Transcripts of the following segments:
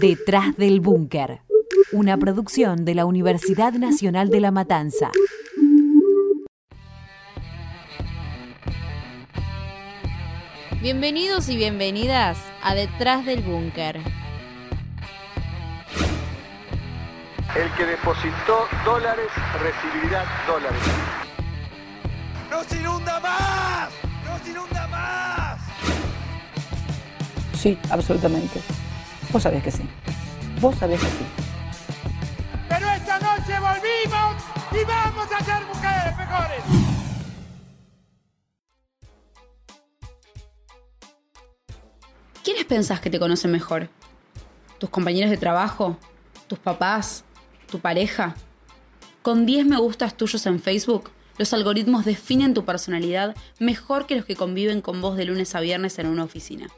Detrás del Búnker, una producción de la Universidad Nacional de La Matanza. Bienvenidos y bienvenidas a Detrás del Búnker. El que depositó dólares recibirá dólares. ¡Nos inunda más! ¡Nos inunda más! Sí, absolutamente. Vos sabés que sí. Vos sabés que sí. Pero esta noche volvimos y vamos a ser mujeres mejores. ¿Quiénes pensás que te conocen mejor? ¿Tus compañeros de trabajo? ¿Tus papás? ¿Tu pareja? Con 10 me gustas tuyos en Facebook, los algoritmos definen tu personalidad mejor que los que conviven con vos de lunes a viernes en una oficina.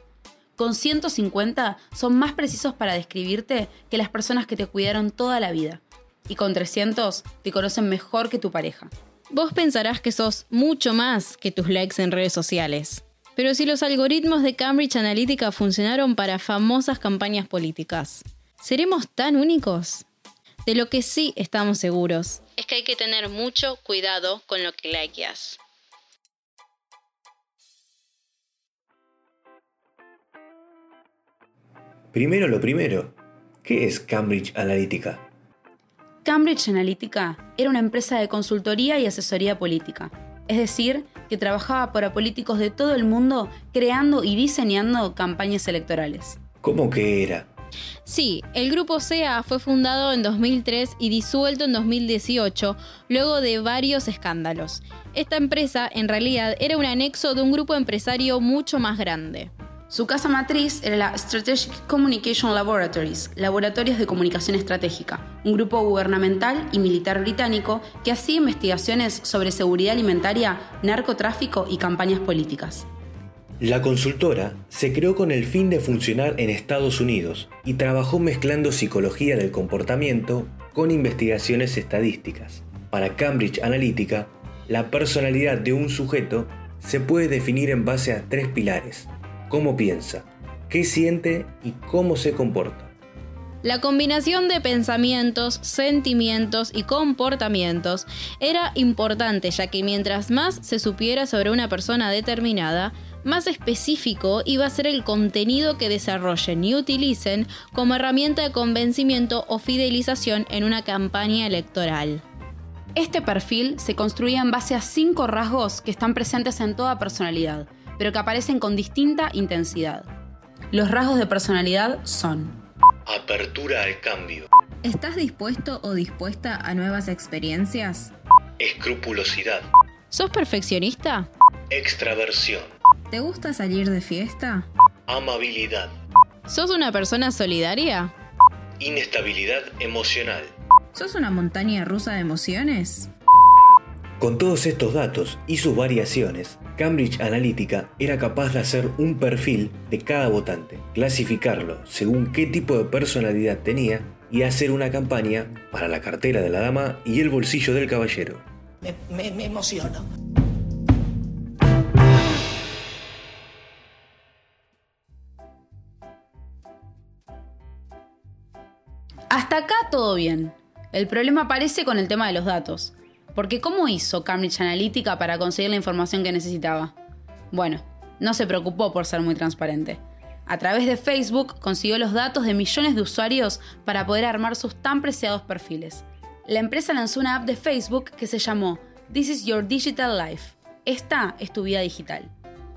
Con 150 son más precisos para describirte que las personas que te cuidaron toda la vida. Y con 300 te conocen mejor que tu pareja. Vos pensarás que sos mucho más que tus likes en redes sociales. Pero si los algoritmos de Cambridge Analytica funcionaron para famosas campañas políticas, ¿seremos tan únicos? De lo que sí estamos seguros es que hay que tener mucho cuidado con lo que likeas. Primero lo primero, ¿qué es Cambridge Analytica? Cambridge Analytica era una empresa de consultoría y asesoría política, es decir, que trabajaba para políticos de todo el mundo creando y diseñando campañas electorales. ¿Cómo que era? Sí, el grupo SEA fue fundado en 2003 y disuelto en 2018, luego de varios escándalos. Esta empresa, en realidad, era un anexo de un grupo empresario mucho más grande. Su casa matriz era la Strategic Communication Laboratories, Laboratorios de Comunicación Estratégica, un grupo gubernamental y militar británico que hacía investigaciones sobre seguridad alimentaria, narcotráfico y campañas políticas. La consultora se creó con el fin de funcionar en Estados Unidos y trabajó mezclando psicología del comportamiento con investigaciones estadísticas. Para Cambridge Analytica, la personalidad de un sujeto se puede definir en base a tres pilares cómo piensa, qué siente y cómo se comporta. La combinación de pensamientos, sentimientos y comportamientos era importante ya que mientras más se supiera sobre una persona determinada, más específico iba a ser el contenido que desarrollen y utilicen como herramienta de convencimiento o fidelización en una campaña electoral. Este perfil se construía en base a cinco rasgos que están presentes en toda personalidad, pero que aparecen con distinta intensidad. Los rasgos de personalidad son Apertura al cambio. ¿Estás dispuesto o dispuesta a nuevas experiencias? Escrupulosidad. ¿Sos perfeccionista? Extraversión. ¿Te gusta salir de fiesta? Amabilidad. ¿Sos una persona solidaria? Inestabilidad emocional. ¿Sos una montaña rusa de emociones? Con todos estos datos y sus variaciones, Cambridge Analytica era capaz de hacer un perfil de cada votante, clasificarlo según qué tipo de personalidad tenía y hacer una campaña para la cartera de la dama y el bolsillo del caballero. Me, me, emociono. Hasta acá todo bien. El problema aparece con el tema de los datos. Porque ¿cómo hizo Cambridge Analytica para conseguir la información que necesitaba? Bueno, no se preocupó por ser muy transparente. A través de Facebook consiguió los datos de millones de usuarios para poder armar sus tan preciados perfiles. La empresa lanzó una app de Facebook que se llamó This is Your Digital Life. Esta es tu vida digital.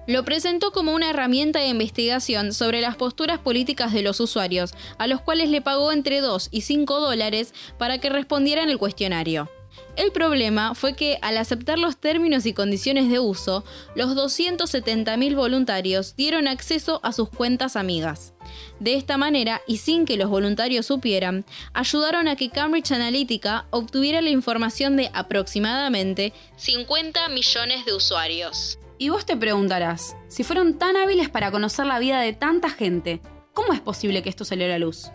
Lo presentó como una herramienta de investigación sobre las posturas políticas de los usuarios, a los cuales le pagó entre 2 y 5 dólares para que respondieran el cuestionario. El problema fue que al aceptar los términos y condiciones de uso, los 270.000 voluntarios dieron acceso a sus cuentas amigas. De esta manera, y sin que los voluntarios supieran, ayudaron a que Cambridge Analytica obtuviera la información de aproximadamente 50 millones de usuarios. Y vos te preguntarás, si fueron tan hábiles para conocer la vida de tanta gente, ¿cómo es posible que esto saliera a la luz?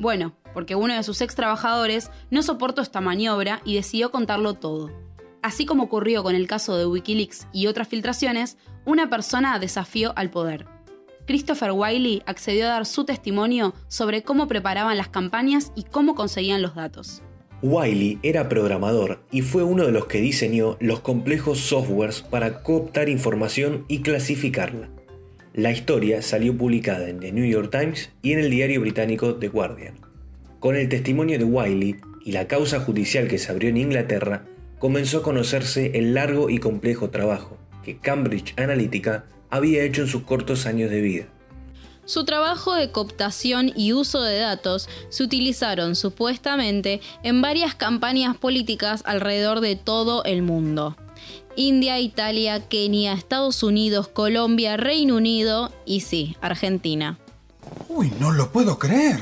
Bueno, porque uno de sus ex trabajadores no soportó esta maniobra y decidió contarlo todo. Así como ocurrió con el caso de Wikileaks y otras filtraciones, una persona desafió al poder. Christopher Wiley accedió a dar su testimonio sobre cómo preparaban las campañas y cómo conseguían los datos. Wiley era programador y fue uno de los que diseñó los complejos softwares para cooptar información y clasificarla. La historia salió publicada en The New York Times y en el diario británico The Guardian. Con el testimonio de Wiley y la causa judicial que se abrió en Inglaterra, comenzó a conocerse el largo y complejo trabajo que Cambridge Analytica había hecho en sus cortos años de vida. Su trabajo de cooptación y uso de datos se utilizaron supuestamente en varias campañas políticas alrededor de todo el mundo. India, Italia, Kenia, Estados Unidos, Colombia, Reino Unido y sí, Argentina. Uy, no lo puedo creer.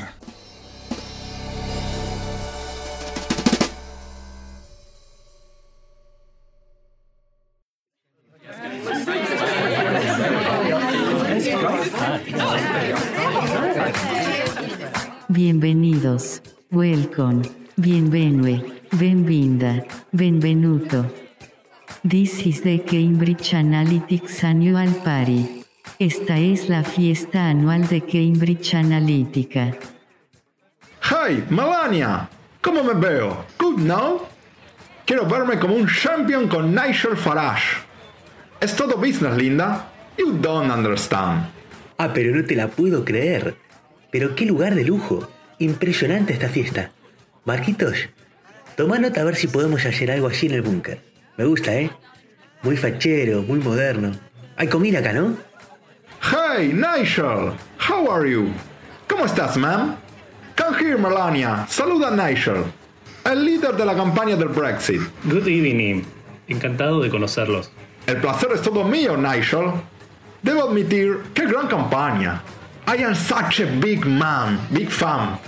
Bienvenidos, welcome, bienvenue, benvinda, benvenuto. This is the Cambridge Analytics Annual Party. Esta es la fiesta anual de Cambridge Analytica. Hey, Melania, ¿cómo me veo? Good, no? Quiero verme como un champion con Nigel Farage. Es todo business, Linda. You don't understand. Ah, pero no te la puedo creer. Pero qué lugar de lujo. Impresionante esta fiesta. Marquitos, toma nota a ver si podemos hacer algo así en el búnker. Me gusta, ¿eh? Muy fachero, muy moderno. Hay comida acá, ¿no? Hey, Nigel. How are you? ¿Cómo estás, ma'am? Come here, Melania. Saluda a Nigel, el líder de la campaña del Brexit. Good evening. Encantado de conocerlos. El placer es todo mío, Nigel. Debo admitir, qué gran campaña. I am such a big man, big fan.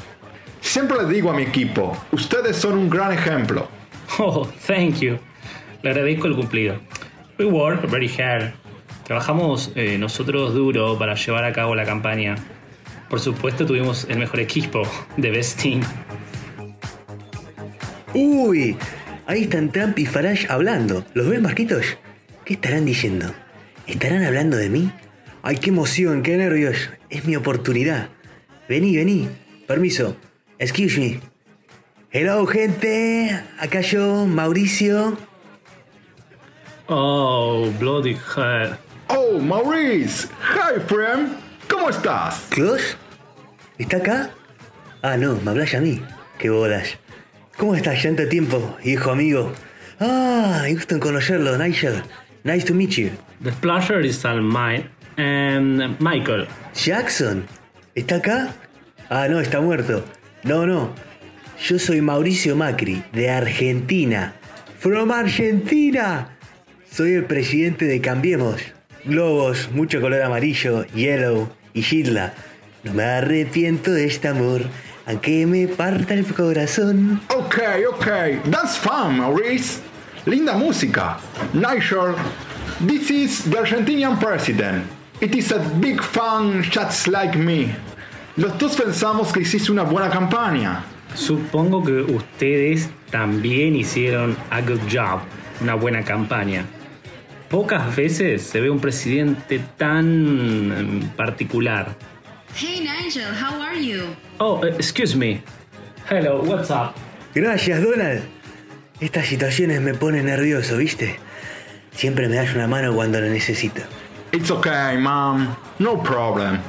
Siempre le digo a mi equipo, ustedes son un gran ejemplo. Oh, thank you. Le agradezco el cumplido. We work very hard. Trabajamos eh, nosotros duro para llevar a cabo la campaña. Por supuesto tuvimos el mejor equipo, The Best Team. Uy, ahí están Trump y Farage hablando. ¿Los ves, Marquitos? ¿Qué estarán diciendo? ¿Estarán hablando de mí? Ay, qué emoción, qué nervios. Es mi oportunidad. Vení, vení. Permiso. Excuse me. Hello, gente. Acá yo, Mauricio. Oh, bloody hell. Oh, Maurice. Hi, friend. ¿Cómo estás? ¿Klaus? ¿Está acá? Ah, no, me hablas a mí. Qué bolas. ¿Cómo estás? Tanto tiempo, hijo amigo. Ah, gusto en conocerlo, Nigel. Nice to meet you. The pleasure is all mine. And Michael. Jackson. ¿Está acá? Ah, no, está muerto. No, no. Yo soy Mauricio Macri, de Argentina. From Argentina. Soy el presidente de Cambiemos. Globos, mucho color amarillo, yellow y Gilda. No me arrepiento de este amor, aunque me parta el corazón. Ok, ok. That's fun, Maurice. Linda música. Nigel, this is the Argentinian president. It is a big fan just like me. Los dos pensamos que hiciste una buena campaña. Supongo que ustedes también hicieron a good job, una buena campaña. Pocas veces se ve un presidente tan em, particular. Hey Nigel, how are you? Oh, excuse me. Hello, what's up? Gracias, Donald. Estas situaciones me ponen nervioso, ¿viste? Siempre me das una mano cuando lo necesito. It's okay, mom. No problem.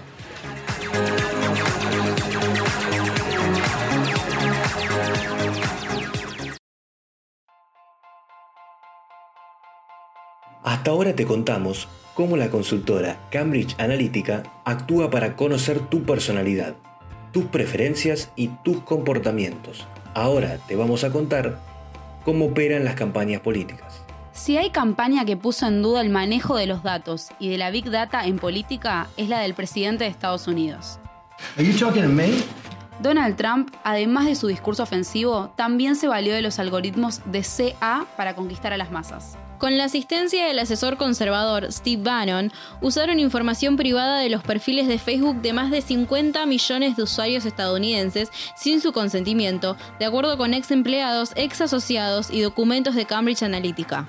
Hasta ahora te contamos cómo la consultora Cambridge Analytica actúa para conocer tu personalidad, tus preferencias y tus comportamientos. Ahora te vamos a contar cómo operan las campañas políticas. Si hay campaña que puso en duda el manejo de los datos y de la Big Data en política, es la del presidente de Estados Unidos. Donald Trump, además de su discurso ofensivo, también se valió de los algoritmos de CA para conquistar a las masas. Con la asistencia del asesor conservador Steve Bannon, usaron información privada de los perfiles de Facebook de más de 50 millones de usuarios estadounidenses sin su consentimiento, de acuerdo con ex empleados, ex asociados y documentos de Cambridge Analytica.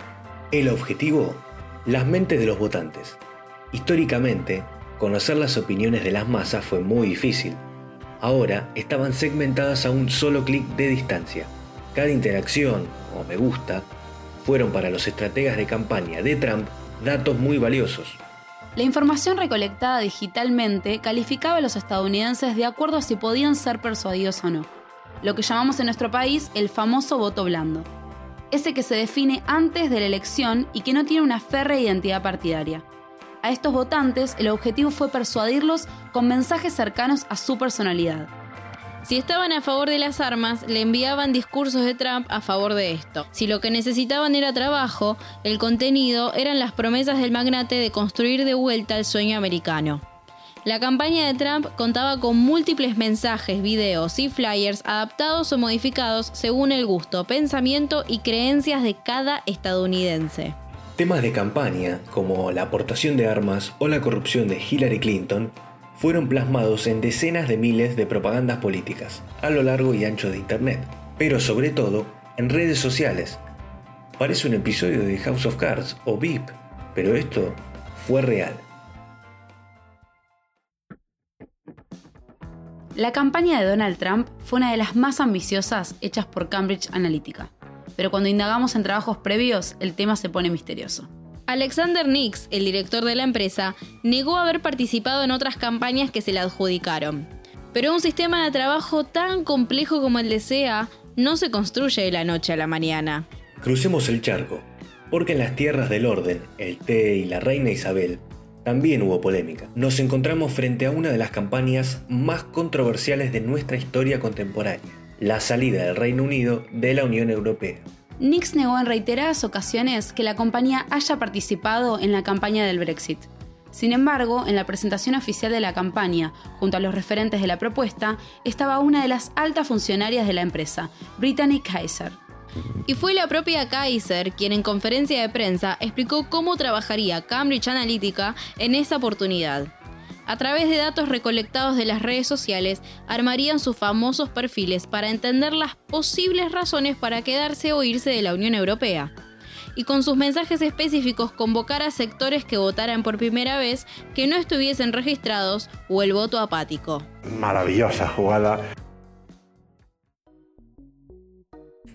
El objetivo, las mentes de los votantes. Históricamente, Conocer las opiniones de las masas fue muy difícil. Ahora estaban segmentadas a un solo clic de distancia. Cada interacción o me gusta fueron para los estrategas de campaña de Trump datos muy valiosos. La información recolectada digitalmente calificaba a los estadounidenses de acuerdo a si podían ser persuadidos o no, lo que llamamos en nuestro país el famoso voto blando, ese que se define antes de la elección y que no tiene una férrea identidad partidaria. A estos votantes el objetivo fue persuadirlos con mensajes cercanos a su personalidad. Si estaban a favor de las armas, le enviaban discursos de Trump a favor de esto. Si lo que necesitaban era trabajo, el contenido eran las promesas del magnate de construir de vuelta el sueño americano. La campaña de Trump contaba con múltiples mensajes, videos y flyers adaptados o modificados según el gusto, pensamiento y creencias de cada estadounidense. Temas de campaña, como la aportación de armas o la corrupción de Hillary Clinton, fueron plasmados en decenas de miles de propagandas políticas a lo largo y ancho de Internet, pero sobre todo en redes sociales. Parece un episodio de House of Cards o VIP, pero esto fue real. La campaña de Donald Trump fue una de las más ambiciosas hechas por Cambridge Analytica, pero cuando indagamos en trabajos previos el tema se pone misterioso. Alexander Nix, el director de la empresa, negó haber participado en otras campañas que se le adjudicaron. Pero un sistema de trabajo tan complejo como el de SEA no se construye de la noche a la mañana. Crucemos el charco, porque en las tierras del orden, el té y la reina Isabel, también hubo polémica. Nos encontramos frente a una de las campañas más controversiales de nuestra historia contemporánea, la salida del Reino Unido de la Unión Europea. Nix negó en reiteradas ocasiones que la compañía haya participado en la campaña del Brexit. Sin embargo, en la presentación oficial de la campaña, junto a los referentes de la propuesta, estaba una de las altas funcionarias de la empresa, Brittany Kaiser. Y fue la propia Kaiser quien en conferencia de prensa explicó cómo trabajaría Cambridge Analytica en esa oportunidad. A través de datos recolectados de las redes sociales, armarían sus famosos perfiles para entender las posibles razones para quedarse o irse de la Unión Europea. Y con sus mensajes específicos convocar a sectores que votaran por primera vez que no estuviesen registrados o el voto apático. Maravillosa jugada.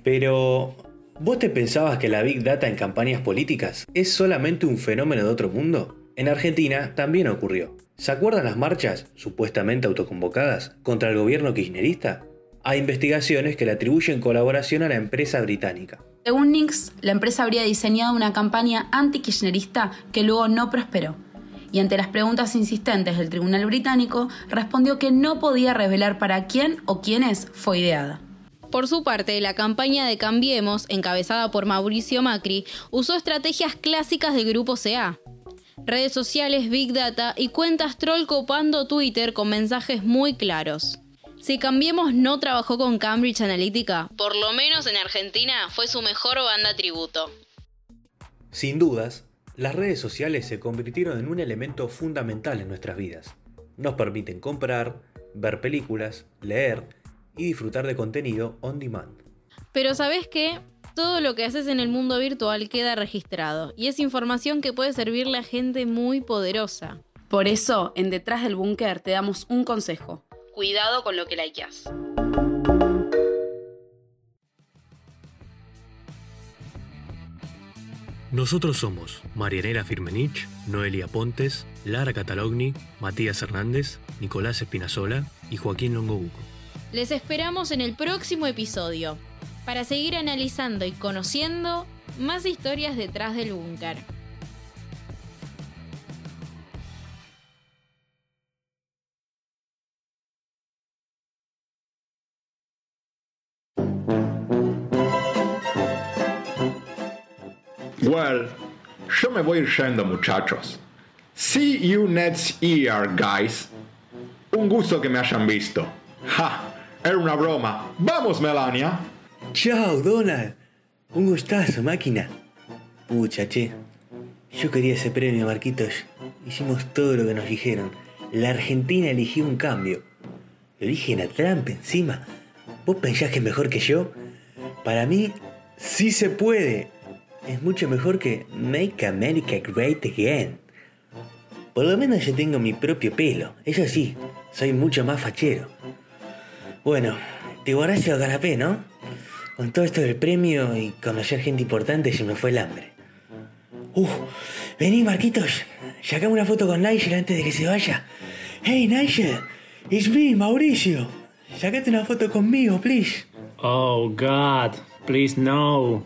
Pero, ¿vos te pensabas que la Big Data en campañas políticas es solamente un fenómeno de otro mundo? En Argentina también ocurrió. ¿Se acuerdan las marchas, supuestamente autoconvocadas, contra el gobierno kirchnerista? Hay investigaciones que le atribuyen colaboración a la empresa británica. Según Nix, la empresa habría diseñado una campaña anti-kirchnerista que luego no prosperó. Y ante las preguntas insistentes del tribunal británico, respondió que no podía revelar para quién o quiénes fue ideada. Por su parte, la campaña de Cambiemos, encabezada por Mauricio Macri, usó estrategias clásicas del grupo CA, redes sociales, Big Data y cuentas troll copando Twitter con mensajes muy claros. Si Cambiemos no trabajó con Cambridge Analytica, por lo menos en Argentina fue su mejor banda tributo. Sin dudas, las redes sociales se convirtieron en un elemento fundamental en nuestras vidas. Nos permiten comprar, ver películas, leer y disfrutar de contenido on demand. Pero ¿sabes qué? Todo lo que haces en el mundo virtual queda registrado y es información que puede servirle a gente muy poderosa. Por eso, en Detrás del Búnker te damos un consejo. Cuidado con lo que likeas. Nosotros somos Marianela Firmenich, Noelia Pontes, Lara Catalogni, Matías Hernández, Nicolás Espinazola y Joaquín Longobuco. Les esperamos en el próximo episodio para seguir analizando y conociendo más historias detrás del búnker. Well, yo me voy yendo muchachos. See you next year, guys. Un gusto que me hayan visto. Ja, era una broma. Vamos, Melania. Chao, Donald. Un gustazo, máquina. Pucha, che. Yo quería ese premio, Marquitos. Hicimos todo lo que nos dijeron. La Argentina eligió un cambio. Lo eligen a Trump encima. ¿Vos pensás que es mejor que yo? Para mí, sí se puede. Es mucho mejor que Make America Great Again. Por lo menos yo tengo mi propio pelo. Eso sí, soy mucho más fachero. Bueno, te guardaste el canapé, ¿no? Con todo esto del premio y conocer gente importante se me fue el hambre. Uh, vení Marquitos, sacame una foto con Nigel antes de que se vaya. Hey Nigel, it's me, Mauricio. Sacate una foto conmigo, please. Oh, God, please no.